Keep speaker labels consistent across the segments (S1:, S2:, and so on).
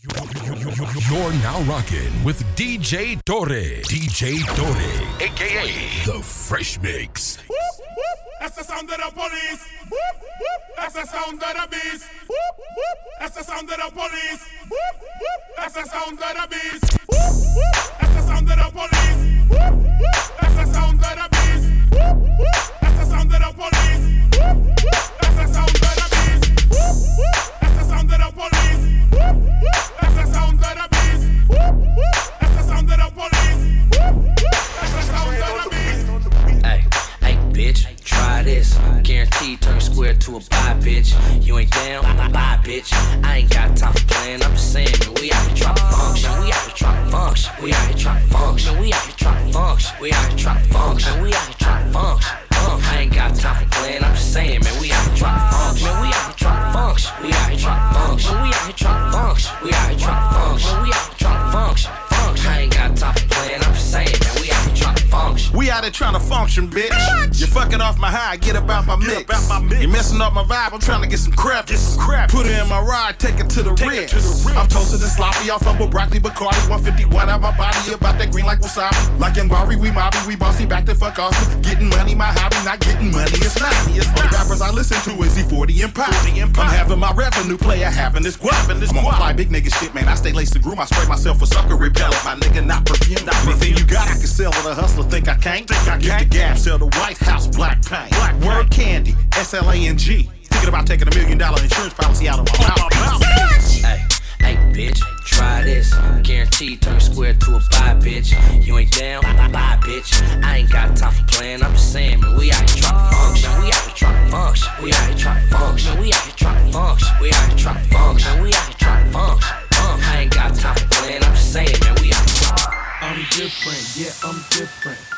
S1: You're now rocking with DJ Torre. DJ Torre, aka The Fresh Mix.
S2: That's the sound of the police. That's the sound of the beast. That's the sound of the police. That's the sound of the beast. That's the sound of the police. That's the sound of the beast. That's the sound of the police.
S3: This. Guaranteed turn square to a buy, bitch. You ain't down, bye, bitch. I ain't got time for playing. I'm just saying, man, we out here trying to function. We out here trying to function. We out here trying to function. We out here trying to function. We out here trying to function. We out here trying to function. Uh, I ain't got time for playing. I'm just saying, man, we out here trying to function. We out here trying to function. We out here trying to function. We out here trying to function. We out here trying to function. We out here trying to. Function. I ain't got time for playing. I'm just saying, We out here trying to function,
S4: bitch. You're fucking off my high, get about my mix. You're messing up my vibe, I'm trying to get some crap. Get some crap. Put it in my ride, take it to the rinse. I'm toasted and sloppy off of a broccoli Bacardi 151 out my body about that green like wasabi. Like in Bari, we mobby, we bossy back to fuck off. Getting money, my hobby, not getting money, it's not. It's Only rappers I listen to is E40 and Pop. I'm having my revenue player having this guap and this I'm on fly big nigga shit, man. I stay laced to groom, I spray myself with sucker repellent. My nigga not perfume. Anything you got, I can sell with a hustler, think I can't. Think I get the gap, sell the White House black paint. Black Word candy, S L A N G. Thinking about taking a million dollar insurance policy out of my mouth.
S3: Oh, hey, hey, bitch, try this. Guaranteed turn square to a buy, bitch. You ain't down, bye, bitch. I ain't got time for playing. I'm just saying, man, we out here trying to function. We out here trying to function. We out here trying to function. We out here trying to function. We out here trying to function. We out here trying to function. I ain't got time for playing. I'm just saying, man, we out here.
S5: I'm different, yeah, I'm different.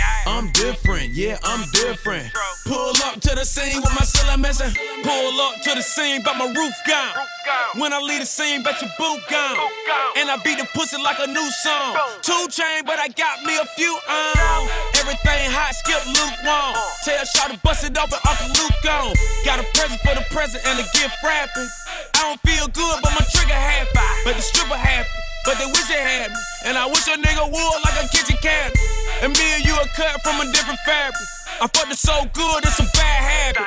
S5: I'm different, yeah, I'm different. Pull up to the scene with my ceiling missing. Pull up to the scene, but my roof gone. When I leave the scene, bet your boot gone. And I beat the pussy like a new song. Two chain, but I got me a few on. Everything hot, skip lukewarm. Tell Shaw to bust it open, Uncle Luke gone. Got a present for the present and a gift wrapping. I don't feel good, but my trigger happy. But the stripper happy. But they wish they had me. And I wish a nigga would like a kitchen cabinet. And me and you are cut from a different fabric. I fucked it so good, it's a bad habit.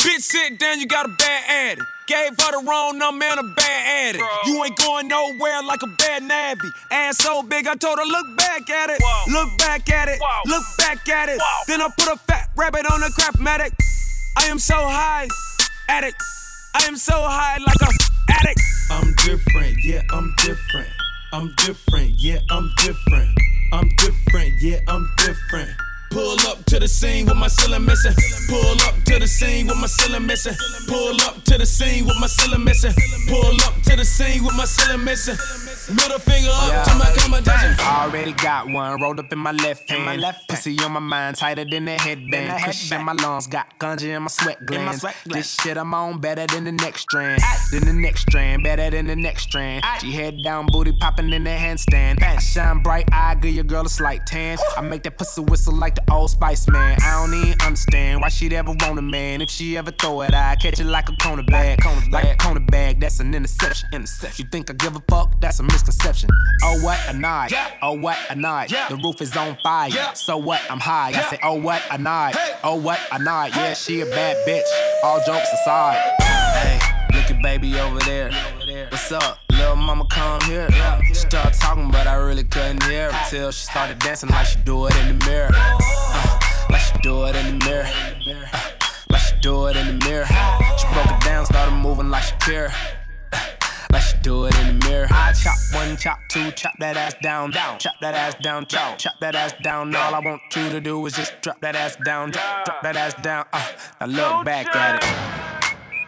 S5: Bitch, sit down, you got a bad addict. Gave her the wrong number and a bad addict. You ain't going nowhere like a bad nabby. Ass so big, I told her, look back at it. Look back at it. Look back at it. Then I put a fat rabbit on a craftmatic. I am so high, addict. I am so high like a addict. I'm different, yeah, I'm different. I'm different, yeah, I'm different. I'm different, yeah, I'm different. Pull up to the scene with my ceiling missing. Pull up to the scene with my ceiling missing. Pull up to the scene with my ceiling missing. Pull up to the scene with my ceiling missing. Middle finger up to my competition.
S6: Already got one rolled up in my left hand. my left Pussy on my mind, tighter than a headband. Kush in my lungs, got ganja in my sweat glands. This shit I'm on better than the next strand. Than the next strand, better than the next strand. She head down, booty popping in the handstand. I shine bright, eye, give your girl a slight tan. I make that pussy whistle like the old Spice Man. I don't even understand why she'd ever want a man. If she ever throw it, I catch it like a corner bag. Like a corner bag, that's an interception. Interception. You think I give a fuck? That's a misconception. Oh what a night. Oh what a night. The roof is on fire. So what? I'm high. I say, oh what a night. Oh what a night. Yeah, she a bad bitch. All jokes aside. Hey, look at baby over there. What's up? Little mama come here. She started talking, but I really couldn't hear her till she started dancing like she do it in the mirror. Uh, like she do it in the mirror. Uh, like she do it in the mirror. She broke it down, started moving like she Uh, Like she do it in the mirror. I chop one, chop two, chop that ass down, down, chop that ass down, chop, chop that ass down. All I want you to do is just drop that ass down, drop, drop that ass down. Uh, now look back at it.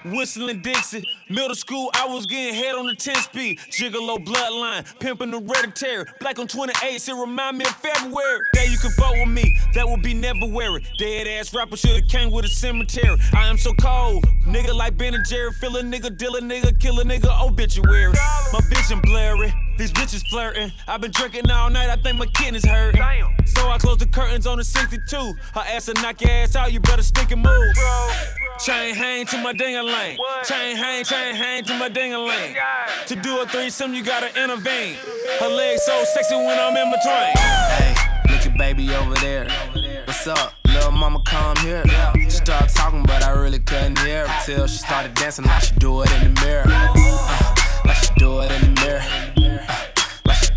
S5: Whistling Dixie. Middle school, I was getting head on the 10 speed. Gigolo bloodline, pimping the hereditary. Black on 28, it remind me of February. That you can vote with me, that would be never weary. Dead ass rapper should've came with a cemetery. I am so cold, nigga like Ben and Jerry. Fill a nigga, deal a nigga, kill a nigga, obituary. My vision blurry. These bitches flirting. I've been drinking all night, I think my kidneys hurting. So I close the curtains on the 62. Her ass will knock your ass out, you better stick and move. Bro. Chain hang to my ding a lane. Chain hang, chain hang to my ding a lane. To do a threesome, you gotta intervene. Her legs so sexy when I'm in between.
S6: Hey, look at baby over there. What's up? Little mama come here. She started talking, but I really couldn't hear her till she started dancing like she do it in the mirror. Uh, like she do it in the mirror.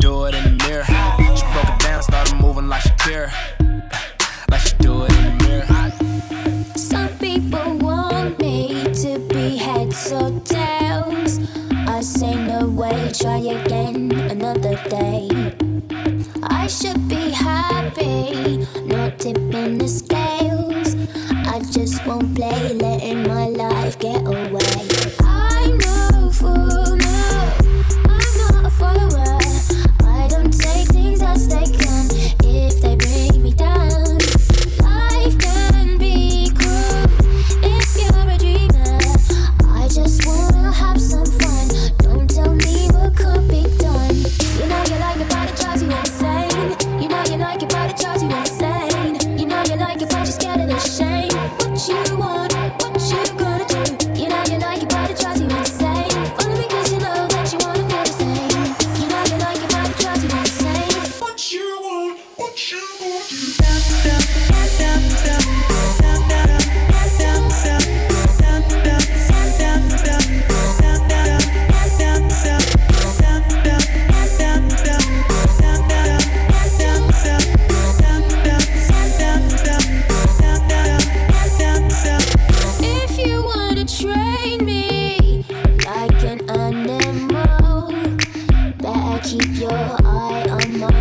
S6: Do it in the mirror. She broke it down, started moving like she care. Like she do it in the mirror.
S7: Some people want me to be heads or tails. I say no way, try again another day. I should be happy, not tipping the scales. I just won't play, letting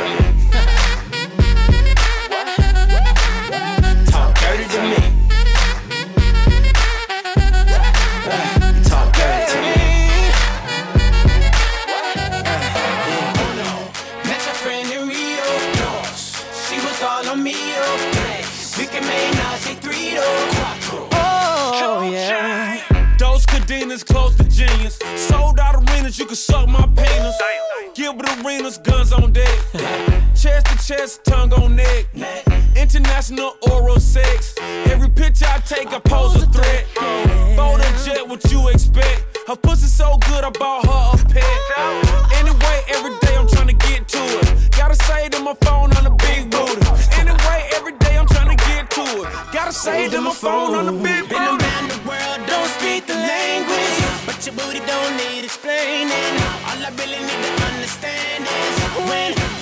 S3: Talk
S5: chest tongue on neck. International oral sex. Every picture I take, I pose a threat. Bold and jet, what you expect? Her pussy so good, I bought her a pet. Anyway, every day I'm trying to get to it. Gotta say to my phone on the big booty. Anyway, every day I'm trying to get to it. Gotta say to my phone on the big booty Been around the world, don't speak the language.
S8: But your booty don't need explaining. All I really need to understand is when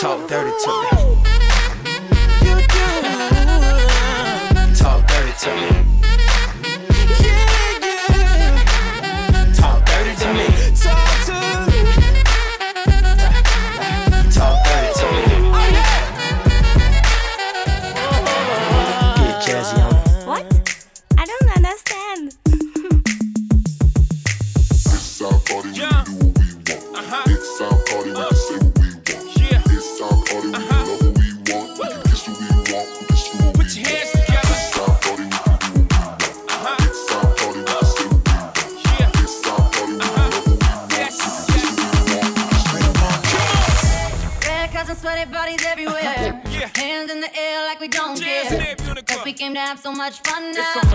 S3: talk dirty to me. Talk dirty to me. Talk dirty to me.
S8: Talk
S3: dirty to me.
S9: What? I don't understand.
S10: Have so much fun now.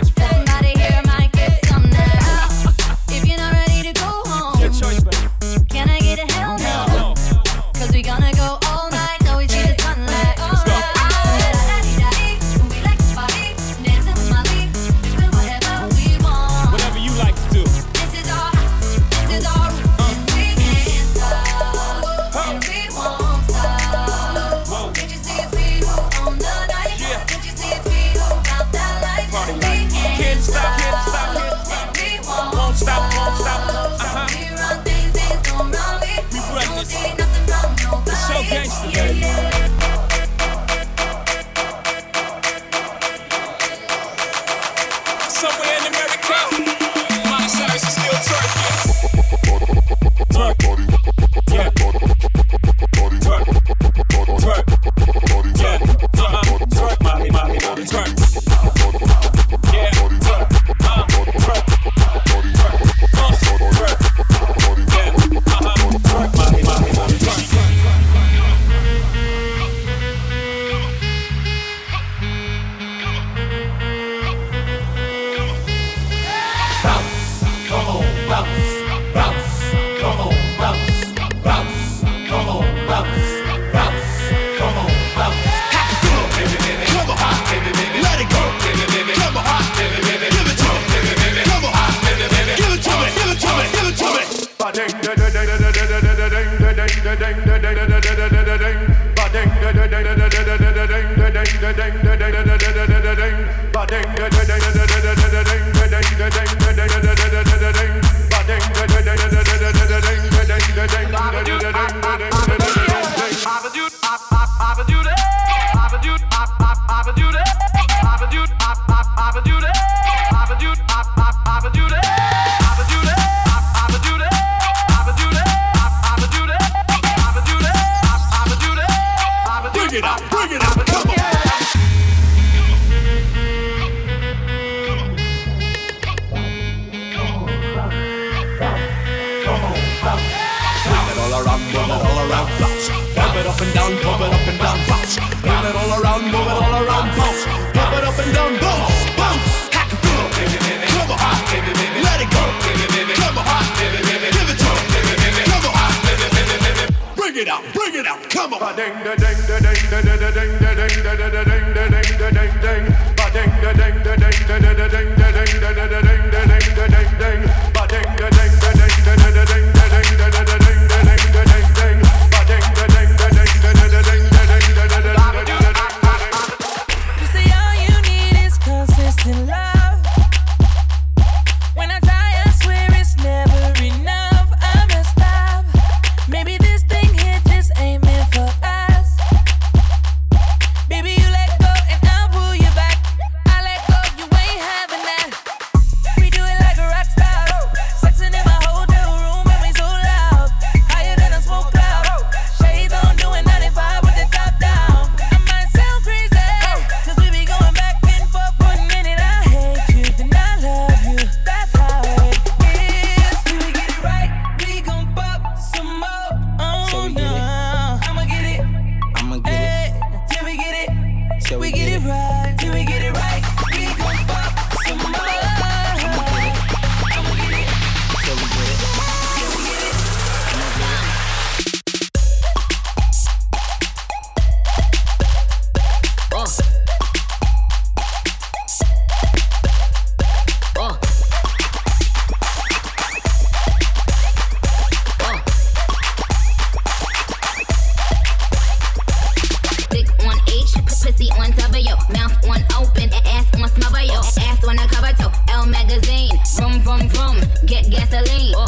S10: Get
S11: gasoline. On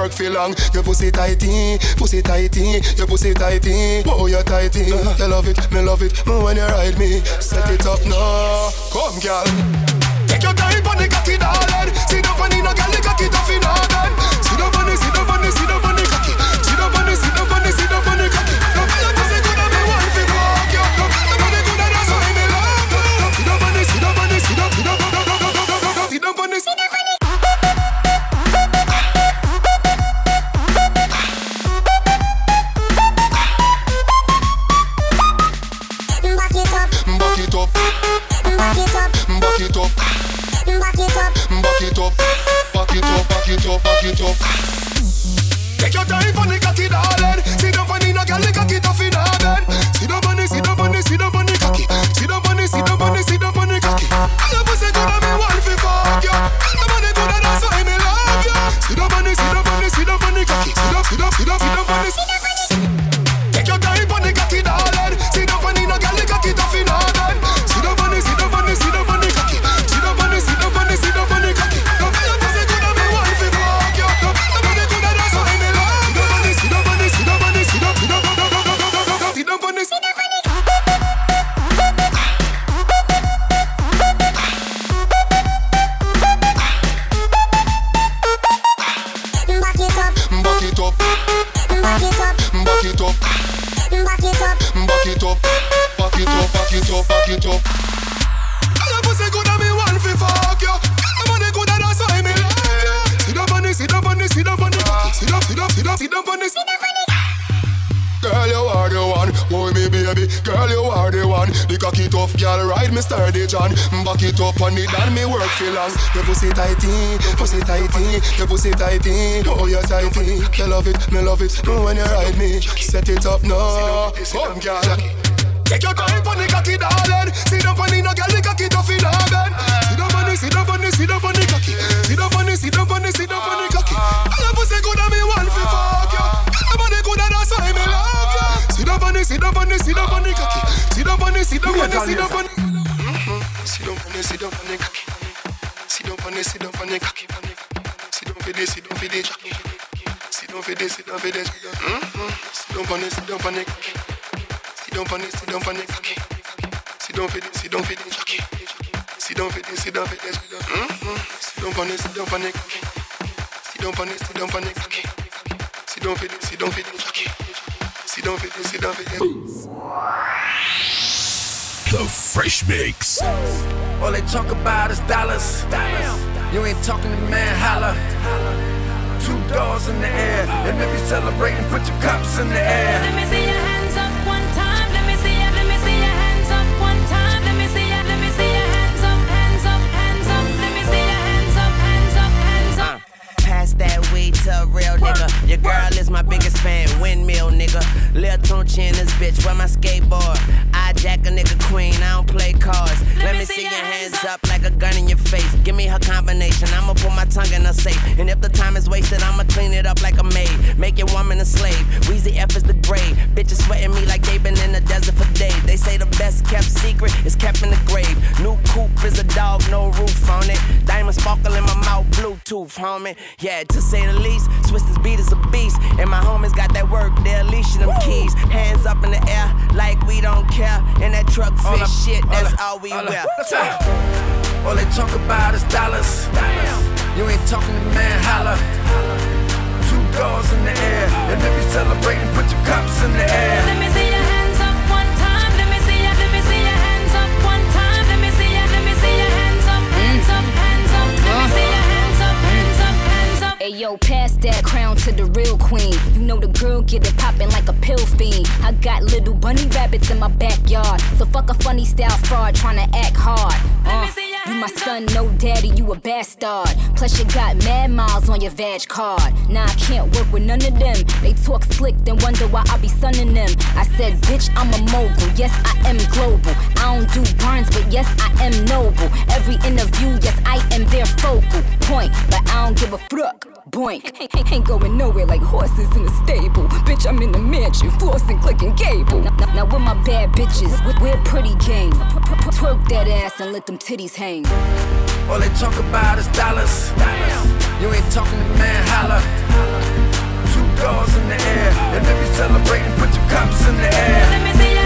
S12: work for long. Your pussy tighty, pussy tighty, your pussy tighty. Oh, you tighty. You love it, me love it. When you ride me, set it up now. Come, girl. Take your time on the cocky, darling. Up on the no girl, the cocky tough in it up. Take Sit down the no girl, the cocky tough in organ. Sit down the, sit down the, sit down the cocky. Sit down the, sit down the, sit down the cocky. I love pussy good and me want fi fuck you. Your body good and that's why me love you. Sit down the, sit down the, sit down the cocky. Sit down the, sit down the, sit down the. Sit down the, sit down the cocky. Sit down the, sit down the cocky. Sit down for this, sit down for this. Sit down for this, sit down for this. Sit down the, sit down the cocky. Sit down it, sit down it, cocky. Sit down for this, sit down for this, cocky. Sit down for this, sit down for this, mm-hmm. Sit down on it, sit down on it, cocky. Sit down on it, sit down on it, cocky. Sit down for this, sit down for this, cocky. Sit down for this, sit down for this.
S1: The Fresh Mix.
S3: All they talk about is dollars. dollars. You ain't talking to man, holla. Two doors in the air. And if you're celebrating, put your cups in the air.
S11: Let me see your a
S13: real nigga. Your
S14: girl is my biggest fan, windmill nigga. Lil Tunechi in this bitch, where my skateboard? I jack
S13: a nigga queen, I don't
S14: play cards. Let, me see your hands up like a gun in your face. Give me her combination, I'ma put my tongue in her safe. And if the time is wasted, I'ma clean it up like a maid. Make your woman a slave. Weezy F is the grave. Bitches sweating me like they been in the desert for days. They say the best kept secret is kept in the grave. New coupe is a dog, no roof on it. Diamond sparkle in my mouth, Bluetooth, homie. Yeah, to say the least. Swiss beat is a beast. And my homies got that work, they're leashing them keys. Hands up in the air like we don't care. And that truck fit shit, that's all we wear.
S15: All they talk about is dollars. You ain't talking to man, holla. Two doors in the air. And if you celebrating, put your cups in the air.
S16: Hey yo, pass that crown to the real queen. You know the girl get it poppin' like a pill fiend. I got little bunny rabbits in my backyard. So fuck a funny style fraud tryna act hard. Uh, you my son, no daddy, you a bastard. Plus you got mad miles on your vag card. Nah, I can't work with none of them. They talk slick, then wonder why I be sunning them. I said, bitch, I'm a mogul. Yes, I am global. I don't do burns, but yes, I am noble. Every interview, yes, I am their focal point. But I don't give a fuck. Boink. Ain't, ain't going nowhere like horses in a stable. Bitch, I'm in the mansion, flossing, clicking cable. Now, now, now with my bad bitches, we- we're pretty gang. Twerk that ass and let them titties hang.
S15: All they talk about is dollars. You ain't talking to man, holla. Two doors in the air. And if you celebrating, put your cups in the air.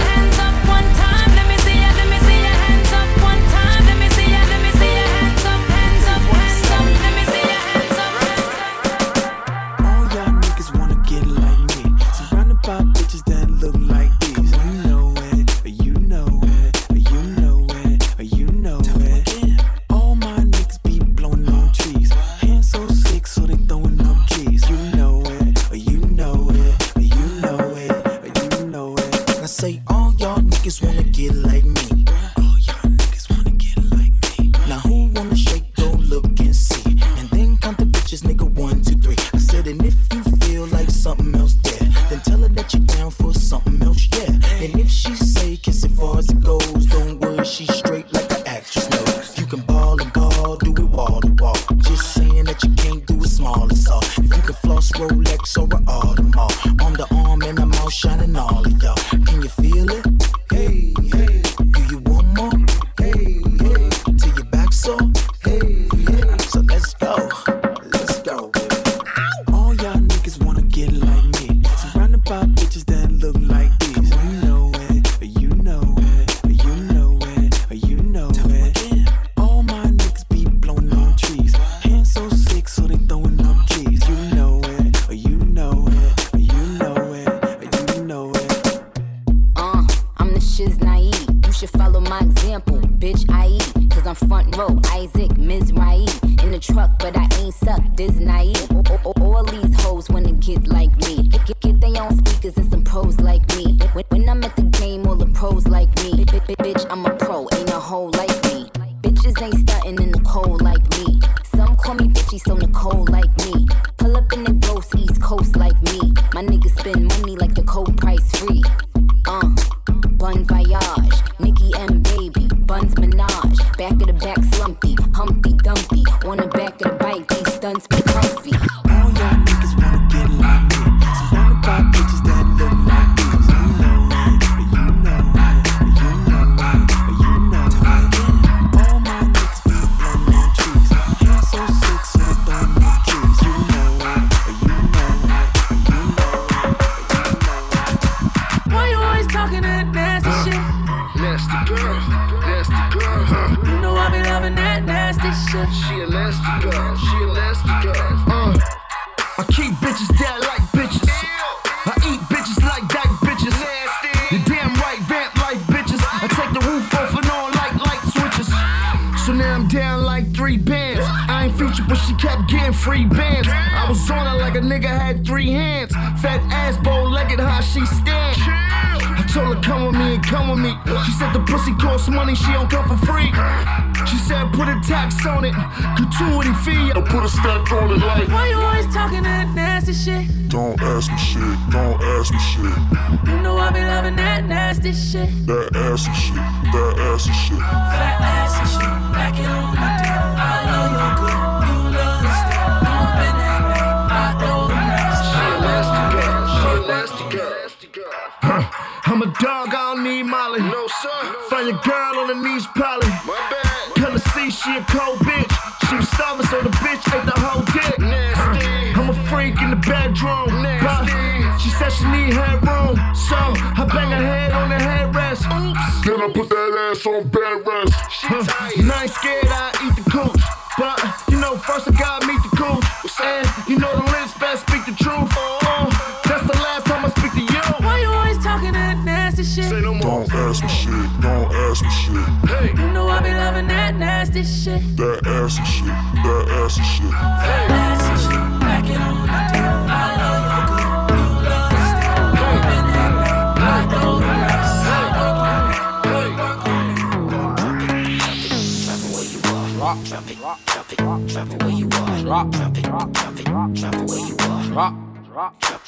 S16: Ain't a hoe like me. Bitches ain't stunting in the cold like me. Some call me bitchy, so Nicole like me.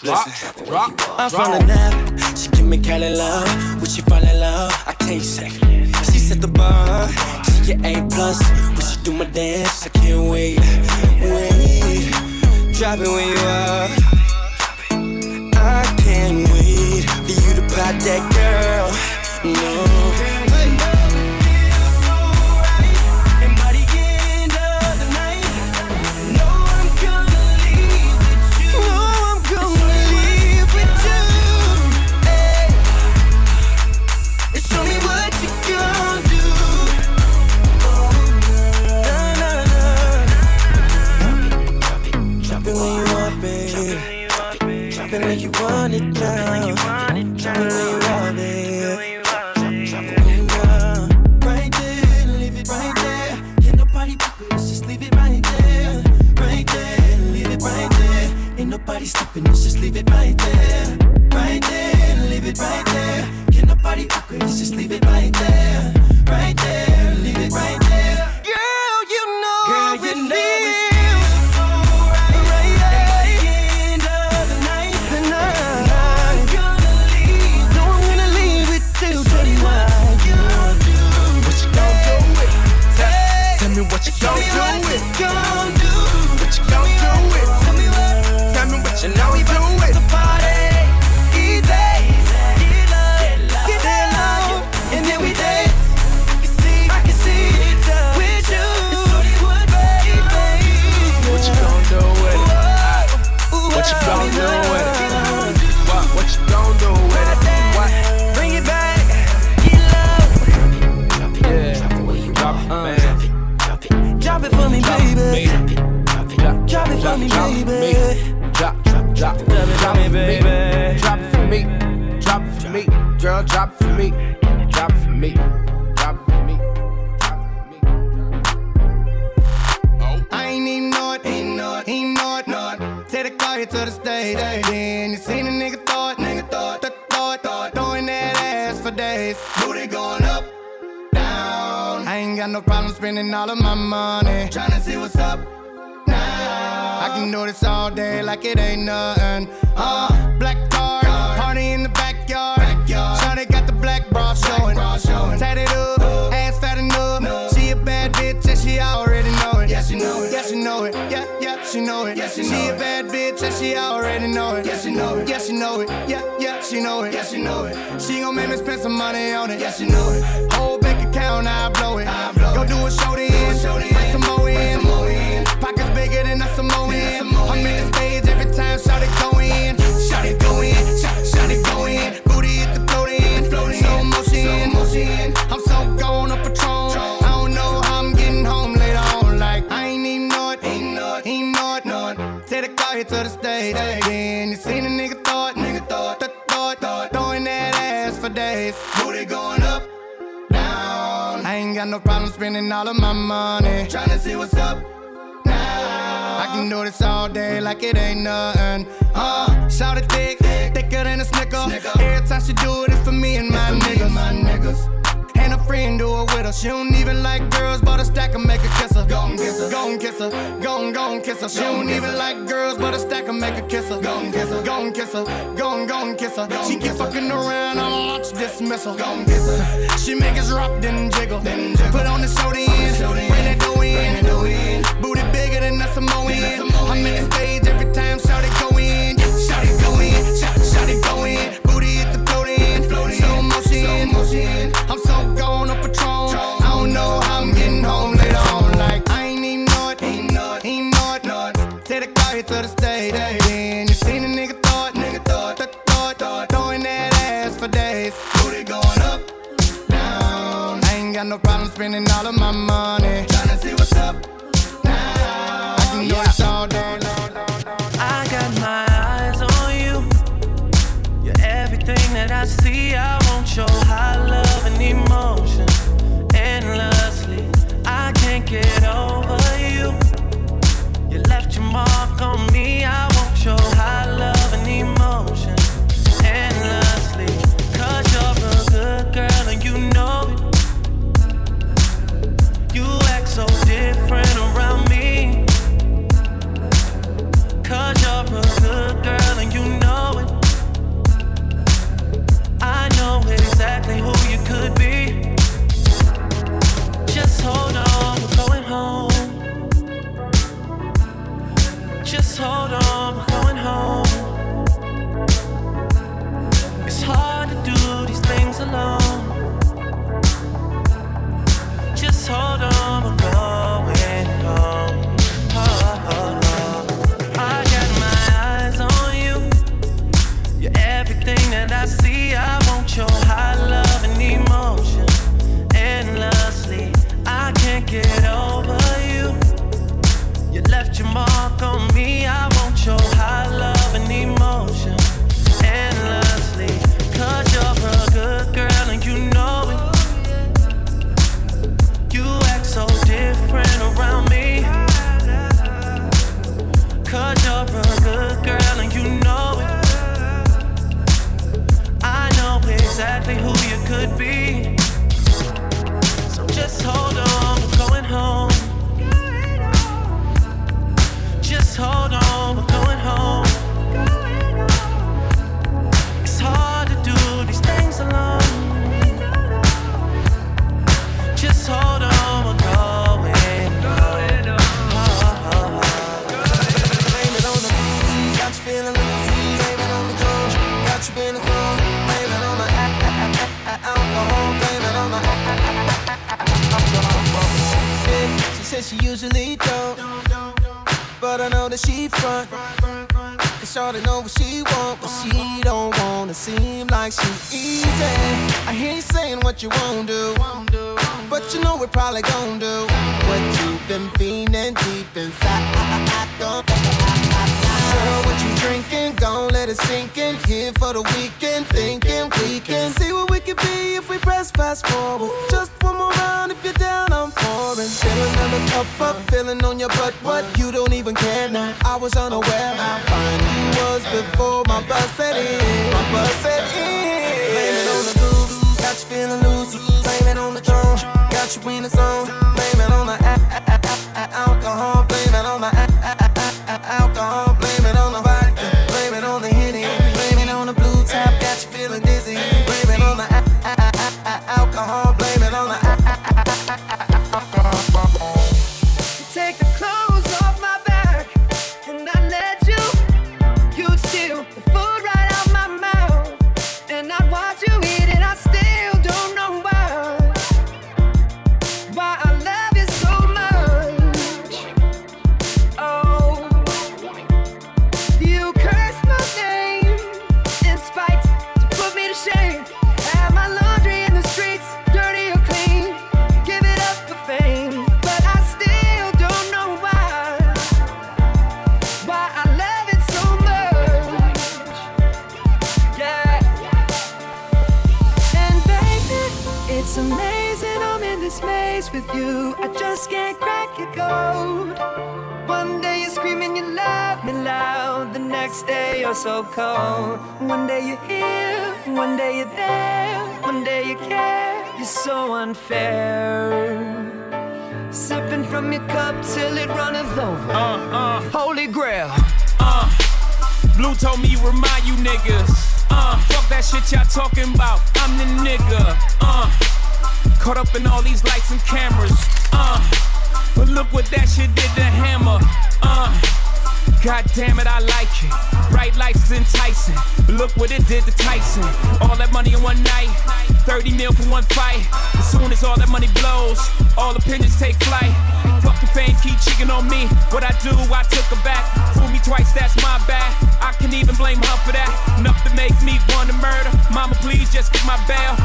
S6: Listen, I'm from the nap. She give me Cali love. Would she fall in love? I can't say. She set the bar. She get A plus. When she do my dance, I can't wait. Wait. Drop it where you are. I can't wait for you to pop that girl. No. It.
S13: Take the car here to the stage, then you seen a nigga throw it, nigga throw it, th- throw it, throw it, throwing that ass for days. Booty going up, down. I ain't got no problem spending all of my money, tryna see what's up now. I can do this all day like it ain't nothing. Uh, black car, party in the backyard. Shawty got the black bra showing, tatted up, ass fat enough. A bad bitch and she already know it. Yeah, she know it. Yeah, she know it. Yeah, yeah, she know it. Yeah, she, she a bad bitch and she already know it. Yeah, she know it. Yeah, she know it. Yeah, yeah, she know it. Yeah, she know it. She gon' make me spend some money on it. Yeah, she know it. Whole bank account, I blow it. I blow Go do a show then, bring some more in. Pockets bigger than a Samoan. I'm in the stage every time, shout it go in. Shout it go in. Shout, shout it go in. Booty hit the float in. Slow motion. I'm so gone up Patron. To the stage. Then you seen a nigga it. Nigga it. Th- Throw it. Throwing that ass for days. Booty going up, down. I ain't got no problem spending all of my money. Tryna see what's up now. I can do this all day like it ain't nothing. Uh, shout it thick, thicker than a snicker. Every time she do it, it's for me and my niggas. My niggas. Friend do it with her. She don't even like girls, but a stack and make her kiss her. Go and kiss her, go and kiss her, go and go and kiss her. She don't even like girls, but a stack and make her kiss her. Go and kiss her, go and kiss her, go and go and kiss her. She keep fucking around, I'ma launch dismissal. Go and kiss her. She make us drop, then jiggle. Then jiggle. Put on the show in, bring that dough in. Booty bigger than a Samoan. I'm in the stage every time, shout it go in. Shout it go in, shout it go in. Motion. I'm so gone up Patron. I don't know how I'm getting home later on. Like I ain't even know it, ain't know it, ain't know it, know. Take the car here to the stage, then you seen a nigga thought, nigga thought, th- thought, thought, throwing that ass for days. Booty going up, down. I ain't got no problem spending all of my money. Tryna see what's up now. I can do this all day long.
S17: I got my eyes on you. You're everything that I see. I your high love and emotion endlessly. I can't get over you. You left your mark on me. I want your
S13: usually don't, but I know that she front. Cause Shawty know what she want, but she don't wanna seem like she easy. I hear you saying what you won't do, but you know we're probably gon' do what you've been feeling deep inside. Girl, what you drinking? Gon' let it sink in. Here for the weekend, thinking we can see what we could be if we press fast forward. Cup up, feeling on your butt. What? You don't even care now. I was unaware how fine you was before my bus set in. My bus set in. Blame it on the booze, got you feeling loose. Blame it on the drunk, got you in the.
S18: Just
S19: get my bail.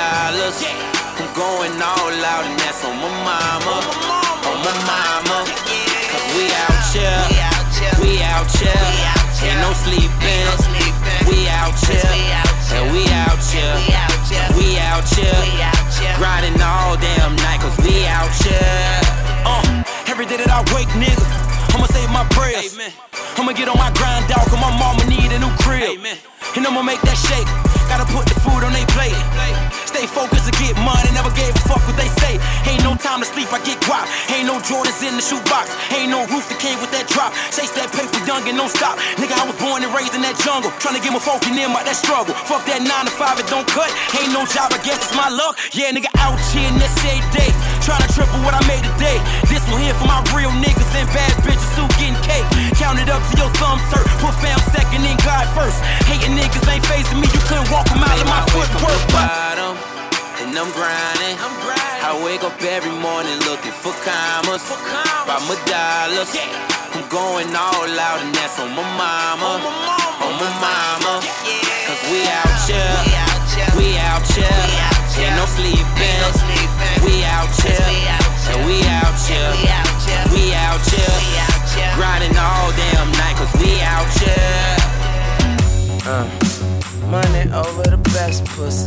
S3: Dollars. I'm going all out, and that's on my mama, on my mama. Cause we out here, we out here, ain't no sleeping. We out here, and we out here, we out here, grinding all damn night, cause we out here.
S20: Uh, every day that I wake, nigga, I'ma say my prayers. I'ma get on my grind, dog, cause my mama need a new crib. And I'ma make that shake. Gotta put the food on they plate. Stay focused and get money, never gave a fuck what they say. Ain't no time to sleep, I get guap. Ain't no Jordans in the shoebox. Ain't no roof that came with that drop. Chase that paper young and don't stop. Nigga, I was born and raised in that jungle. Tryna get my folk in out that struggle. Fuck that 9 to 5, it don't cut. Ain't no job, I guess it's my luck. Yeah, nigga, out here in this day. Tryna triple what I made today. This one here for my real niggas and bad bitches who getting cake. Count it up to your thumbs hurt. Put fam second and God first. Hating niggas ain't facing me. You couldn't walk a mile in my footwork. But
S3: bottom, and I'm grinding. I'm grinding. I wake up every morning looking for commas, for commas. by my dollars. I'm going all out, and that's on my mama, on my mama. mama yeah Cause we out here, we out here, ain't no sleeping. We out here, and we out here, we out here, grinding all damn night, cause we out here.
S14: Uh, money over the best pussy.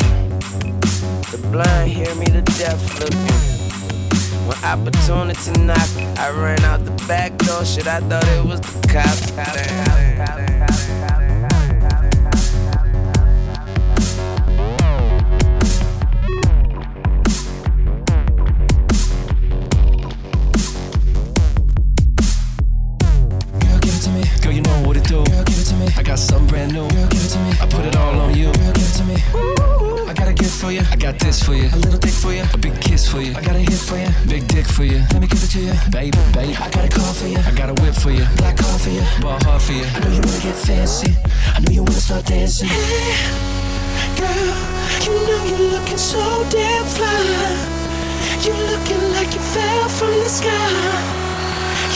S14: The blind hear me, the deaf looking. When opportunity knocked, I ran out the back door. Shit, I thought it was the cops.
S21: got
S15: something brand new. Girl, give it to me. I put it all on you. Girl, give it to me. I got a gift for you. I got
S21: this for you. A little dick for you. A big kiss for you. I got a hit for you. Big dick for you. Let me give it to you. Baby, baby. I got a car for you. I got a whip for you. Black car for you. Ball hard for you. I know you wanna get fancy. I know you wanna start dancing. Hey, girl, you know you're looking so damn fly. You're looking like you fell from the sky.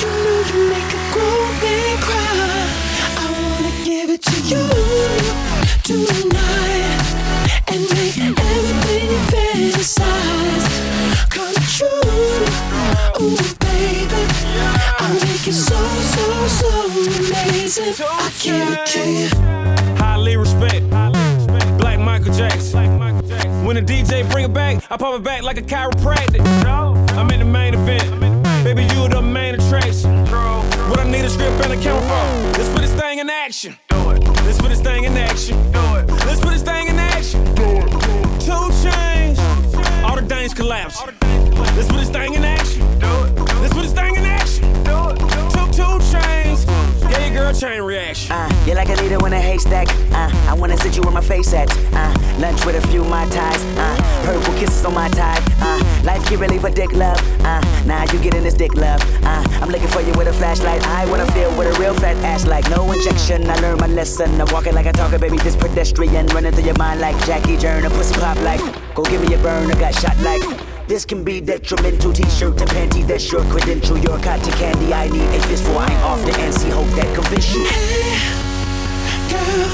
S21: You know you make a grown man cry. Amazing. I give it to you.
S5: Highly respect. Black Michael Jackson. When the DJ bring it back, I pop it back like a chiropractic. I'm in the main event. Baby, you the main attraction. What I need a script and a camera for. Let's put this thing in action. Let's put this thing in action. Let's put this thing in action. Two chains. All the things collapse. Let's put this thing in action. Chain reaction.
S22: Uh, you're like a leader in a haystack. Uh, I wanna sit you where my face at. Uh, lunch with a few my ties. Uh, purple kisses on my tie. Uh, life can't really for dick love. Uh, now you getting this dick love. Uh, I'm looking for you with a flashlight. I wanna feel with a real fat ass like no injection. I learned my lesson. I'm walking like I talk, baby. This pedestrian running through your mind like Jackie Joyner. Pussy pop like. Go give me a burn. I got shot like. This can be detrimental. T-shirt to panty, that's your credential. Your cotton candy. I need a fistful. I ain't off the NC. Hope that convince you. Hey, girl,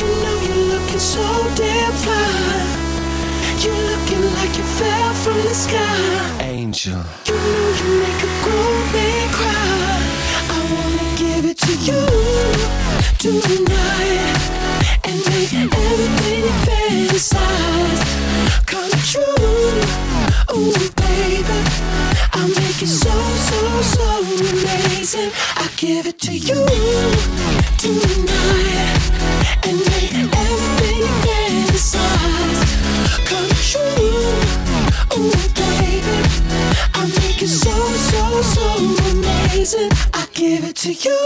S22: you know you're looking so damn fly. You're looking like you fell from the sky.
S21: Angel.
S22: You know you make a grown man cry. I wanna give it to you tonight and make everything you fantasize come true. Ooh, baby, I'll make it so, so, so amazing. I give it to you tonight and make everything you fantasize come true. Ooh, baby, I'll make it so, so, so amazing. I give it to you.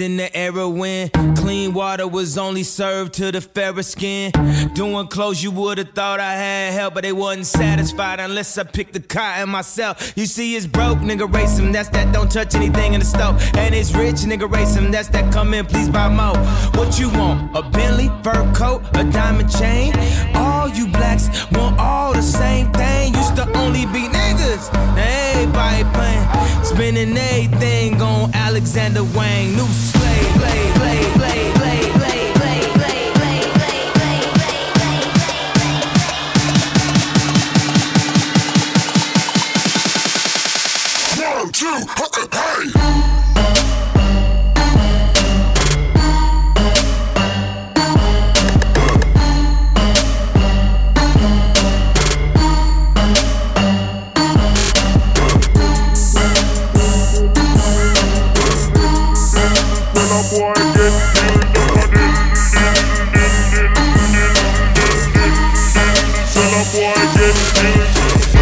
S23: in
S24: the era when clean water was only served to the fairer skin. Doing clothes you would've thought I had help, but they wasn't satisfied unless I picked the cotton myself. You see, it's broke, nigga, race him. That's that don't touch anything in the stove. And it's rich, nigga, race him. That's that come in, please buy more. What you want? A Bentley, fur coat, a diamond chain? All all you blacks want all the same thing. Used to only be niggas, now everybody playing. Spending everything on Alexander Wang. New slave, play, play, play, play, play.
S12: Two, hey!
S25: boy get busy.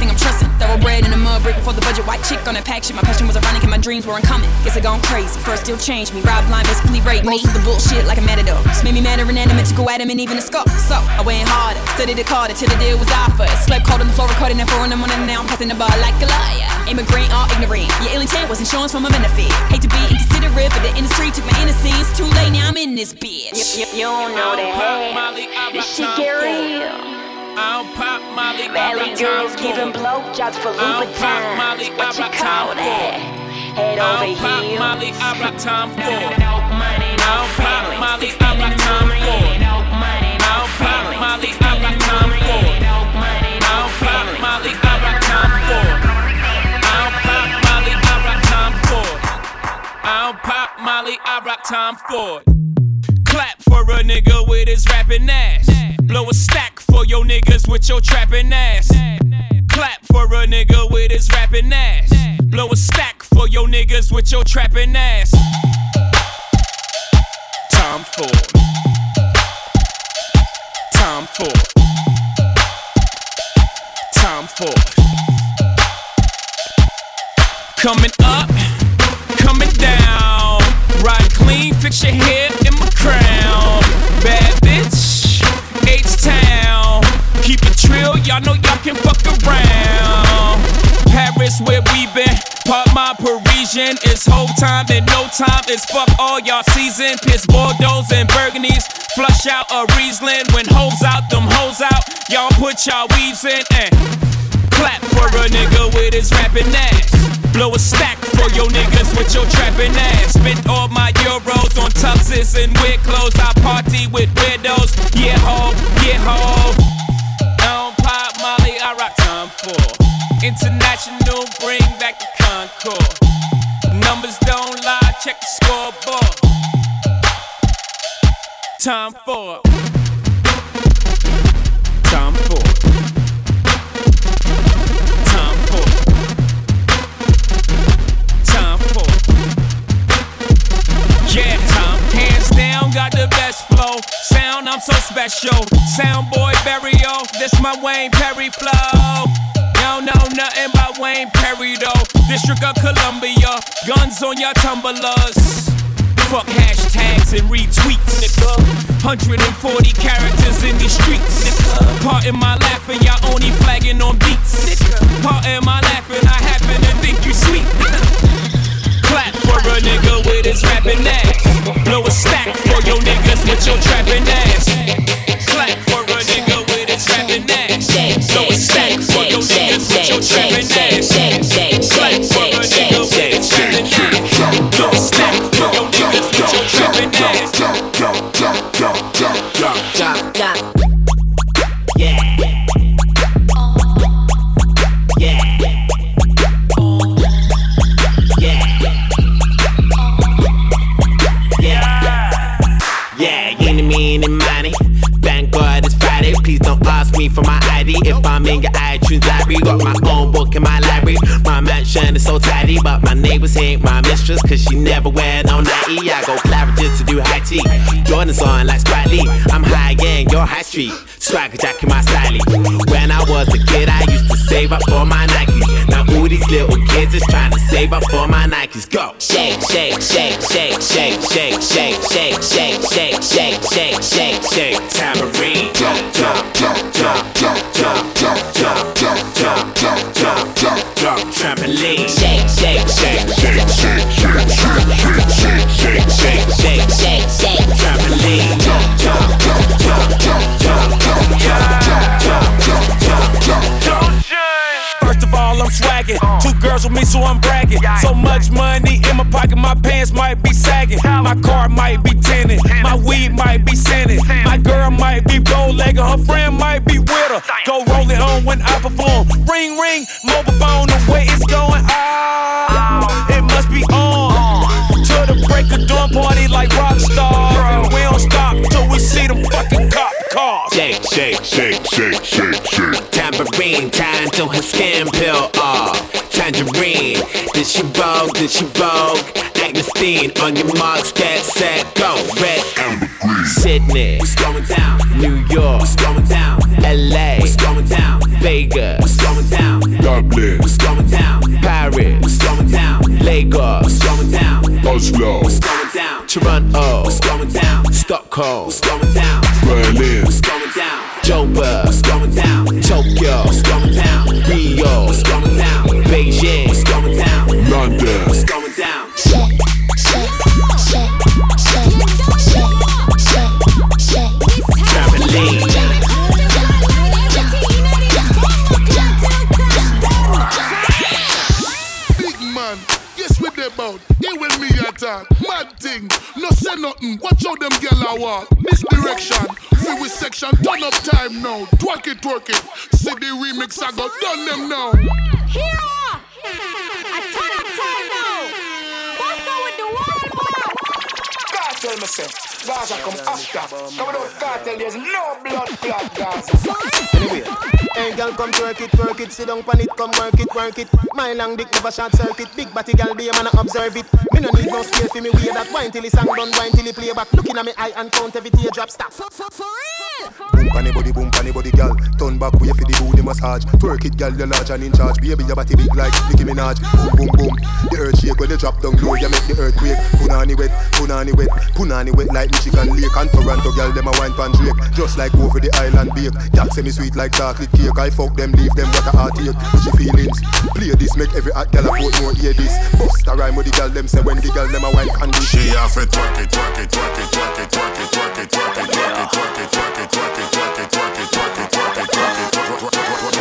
S25: Struggle is the only thing I'm trusting. Thoroughbred in a mud brick before the budget. White chick on that pack shit. My passion was ironic and my dreams were uncommon. Guess I gone crazy. First still changed me. Rob line basically raped me. Most of the bullshit like a matador. Just made me madder and animate to go at him and even a skull. So I went harder, studied it harder till the deal was offered. Slept cold on the floor, recording that four in the morning. Now I'm passing the bar like a liar. Immigrant or ignorant. Your ill intent was insurance for my benefit. Hate to be inconsiderate, but the industry took my innocence. Too late, now I'm in this bitch.
S26: You, you, you don't know that. This shit get real.
S27: I'll pop Molly,
S26: Valley girls giving blowjobs for Louboutins. What you call that? Head over
S27: I'll pop
S26: heels.
S27: Molly, I rock Tom Ford. I'll pop Molly, I rock Tom Ford. I'll pop Molly, I rock Tom Ford. I'll pop Molly, I rock Tom Ford. I'll pop Molly, I rock Tom Ford. I'll pop Molly, I rock Tom Ford. Clap for a nigga with his rapping ass. Blow a stack for your niggas with your trapping ass. Clap for a nigga with his rapping ass. Blow a stack for your niggas with your trapping ass. Tom Ford. Tom Ford. Tom Ford. Coming up, coming down. Ride clean, fix your hair Keep it trill, y'all know y'all can fuck around. Paris, where we been. Part my Parisian. It's whole time and no time. It's fuck all y'all season. Piss Bordeaux and Burgundies. Flush out a Riesling. When hoes out, them hoes out. Y'all put y'all weaves in and clap for a nigga with his rapping ass. Blow a stack for your niggas with your trapping ass. Spent all my euros on tuxes and weird clothes. I party with weirdos. Yeah, ho, yeah, ho. Molly, I rock Tom Ford. International, bring back the Concorde. Numbers don't lie, check the scoreboard. Tom Ford. Tom Ford. Tom Ford. Tom Ford. Yeah, time. Hands down, got the best flow. Sound, I'm so special. Sound boy burial. This my Wayne Perry flow. Y'all know nothing about Wayne Perry though. District of Columbia. Guns on your tumblers. Fuck hashtags and retweets, nigga. 140 characters in these streets, nigga. Part in my laughing, y'all only flagging on beats, nigga. Part in my laughing, I happen to think you sweet. Clap for a nigga with his rapping ass. Blow a stack for your niggas with your trapping ass. Clap for a nigga with his rapping ass. Blow a stack for your niggas with your trapping ass. Clap for
S26: my ID. If I'm in your iTunes library, got my own book in my library. My mansion is so tidy, but my neighbors ain't my mistress, cause she never wear no nighty. I go Claridge's to do high tea. Jordan's on like Lee. I'm high gang, you're high street. Swagger jack in my style. When I was a kid, I used to save up for my Nikes. Now these little kids is trying to save up for my Nikes. Go! Shake, shake, shake, shake, shake, shake, shake, shake, shake, shake, shake, shake, shake, shake. Tambourine. Jump, jump, jump, jump, jump, jump, jump, jump, jump, jump, jump, jump, jump, jump. Trampoline. Shake, shake, shake, shake, shake, shake, shake, shake, shake, shake, shake, shake.
S24: I'm. Two girls with me, so I'm bragging. So much money in my pocket, my pants might be sagging. My car might be tinted. My weed might be scented. My girl might be gold legged. Her friend might be with her. Go roll it on when I perform. Ring, ring, mobile phone, the way it's going. Ah, it must be on. To the break of dawn party like rock stars. We don't stop till we see them fucking cop cars.
S26: Shake, shake, shake, shake, shake, shake. Tambourine, time till her skin peel off. Tangerine, did she vogue? Did she vogue? Magnustein on your marks, get set, go. Red, amber, green. Sydney, what's going down? New York, what's going down? LA, what's going down? Vegas, what's going down? Dublin, what's going down? Paris, what's going down? Lagos, what's going down? Oslo, what's going down? Toronto, what's going down? Stockholm, what's going down? Berlin, what's going down? Joburg, what's going down? Tokyo, what's going down? Rio, what's going down? Beijing, what's going down? London, what's going down?
S28: No say nothing. Watch how them gyal a walk. This direction, feel with section. Turn up time now. Twerk it, twerk it. See the remix I got done them now.
S29: Hero! I turn up time now. Boss.
S30: Cartel myself. Gaza come after. Coming out cartel, there's no blood clot Gaza.
S31: Anyway, hey girl, come twerk it, twerk it, sit down pon it, come work it, work it. My long dick never short circuit, big body girl, be a man a observe it. Me no need no scale for me wear that wine till the song done, wine till the play back. Looking at me eye and count every teardrop stop. For real.
S12: Boom panny body, boom panny body, gal. Turn back way for the booty massage. Twerk it, gal, you're large and in charge. Baby, your body big like Nicki Minaj. Boom, boom, boom. The earth shake when you drop down low, you make the earthquake. Punani wet, punani wet, punani wet like Michigan Lake and Toronto, gal. Them a wine pan Drake, just like over the island bake. That semi sweet like chocolate cake. I fuck them, leave them what a heartache. With your feelings, play this, make every hot gal a put more hear this. Bust a rhyme with the gal, them say when the gal them a wine pan.
S9: She off it, twerk it, twerk it, twerk it, twerk it, twerk it, twerk it, twerk it, twerk it, twerk it, twerk it, twerk it, twerk it, twerk it, twerk it, twerk it, twerk it.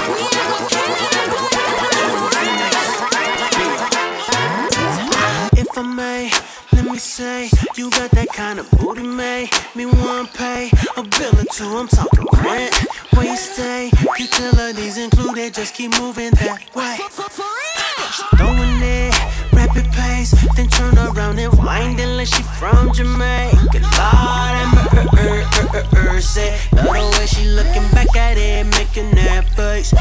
S8: If I may, let me say, you got that kind of booty, made me want pay a bill or two. I'm talking rent, where you stay, utilities included. Just keep moving that way. Throwing it, rapid pace, then turn around and wind it like she from Jamaica. Lord, and er, er, er, er, er, say, love the way she looking back at it, making that face.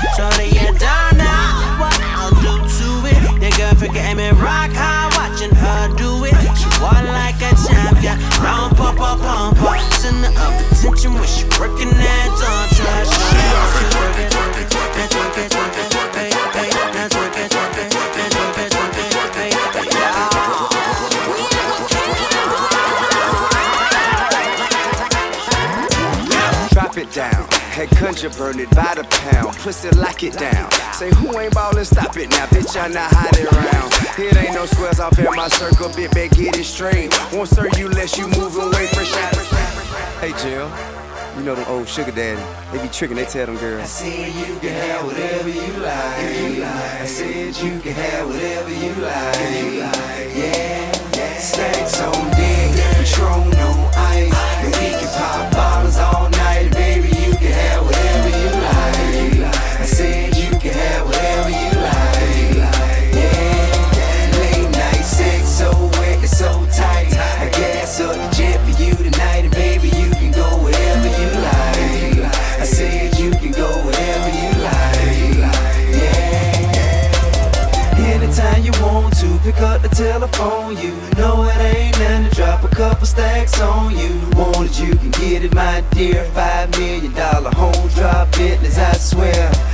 S32: Country burn it by the pound. Pussy lock it down. Say who ain't ballin', stop it now. Bitch, I not hiding around. It ain't no squares off in my circle. Bit back, get it straight. Won't serve you less you move away fresh out. Hey Jill, you know them old sugar daddy. They be tricking, they tell them girls.
S15: I said you can have whatever you like. I said you can have whatever you like. Yeah, yeah. Stacks on deck, Patron on ice, and we can up telephone. You No, it ain't nothing to drop a couple stacks on you. Want it, you can get it, my dear. Five million dollar home drop business, I swear.